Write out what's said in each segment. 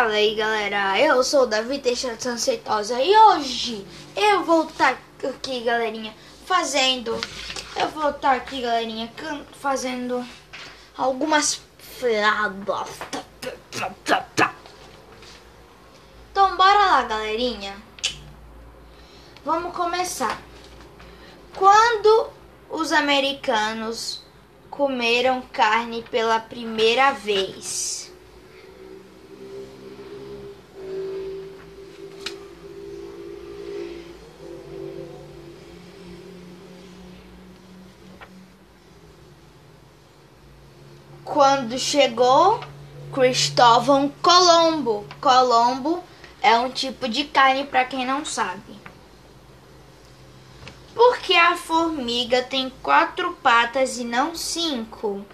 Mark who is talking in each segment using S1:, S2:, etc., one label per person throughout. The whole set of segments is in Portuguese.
S1: Fala aí galera, eu sou o Davi Teixeira de Sanceitosa e hoje eu vou estar aqui galerinha fazendo, eu vou estar aqui galerinha fazendo algumas fradas. Então bora lá galerinha, vamos começar. Quando os americanos comeram carne pela primeira vez? Quando chegou Cristóvão Colombo. Colombo é um tipo de carne para quem não sabe. Por que a formiga tem quatro patas e não cinco?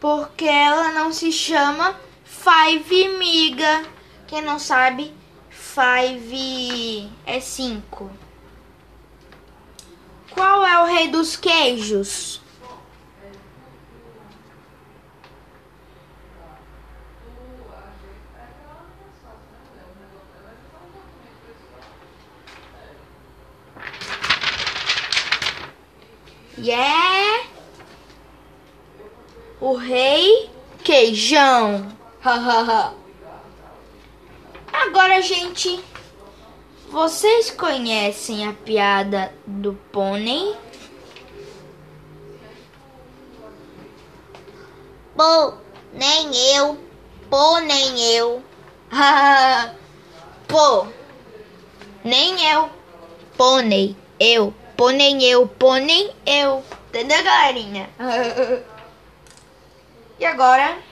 S1: Porque ela não se chama Five miga. Quem não sabe, five é cinco. Qual é o rei dos queijos? Yeah! O rei queijão. Agora, gente, vocês conhecem a piada do pônei?
S2: Pô, nem eu. Pô, nem eu.
S1: Pô, nem eu. Pônei, eu. Pônei eu, pônei eu. Entendeu, galerinha? e agora?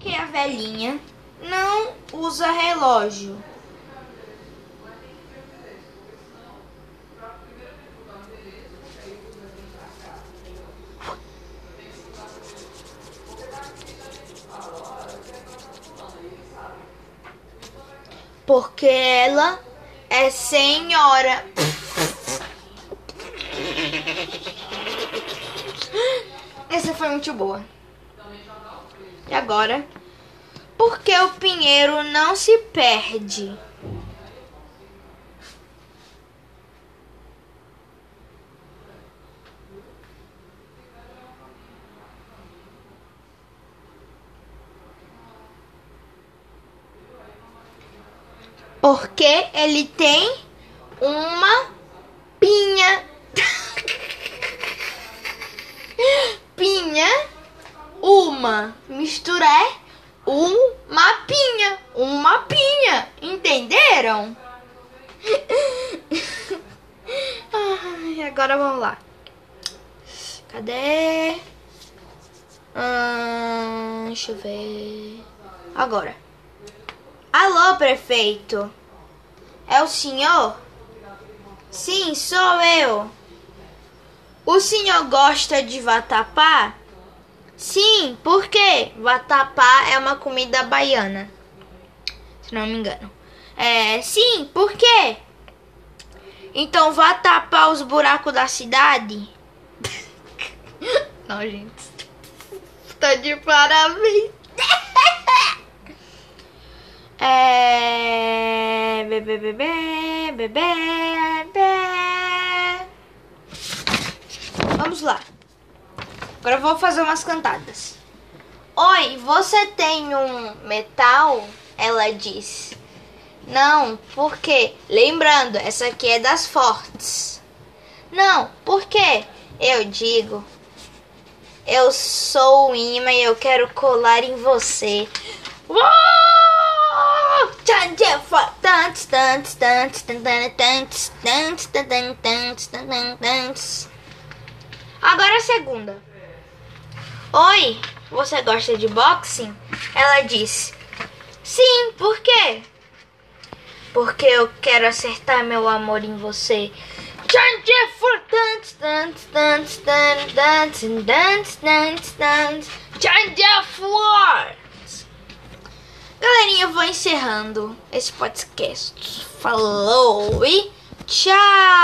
S1: Que a velhinha não usa relógio? Porque ela é senhora. Essa foi muito boa. E agora? Por que o pinheiro não se perde? Porque ele tem uma pinha. pinha uma. Mistura é um mapinha. Um mapinha. Entenderam? Ai, agora vamos lá. Cadê? Hum, deixa eu ver. Agora. Alô, prefeito. É o senhor? Sim, sou eu. O senhor gosta de vatapá? Sim, por quê? Vatapá é uma comida baiana. Se não me engano. É, sim, por quê? Então vá tapar os buracos da cidade? não, gente. Tá de parabéns. é. Bebê, bebê, bebê. Vamos lá. Agora eu vou fazer umas cantadas. Oi, você tem um metal? Ela diz. Não, por quê? Lembrando, essa aqui é das fortes. Não, por quê? Eu digo. Eu sou o imã e eu quero colar em você. Agora a segunda. Oi, você gosta de boxing? Ela disse: Sim, por quê? Porque eu quero acertar meu amor em você. Galerinha, eu vou encerrando esse podcast. Falou e tchau!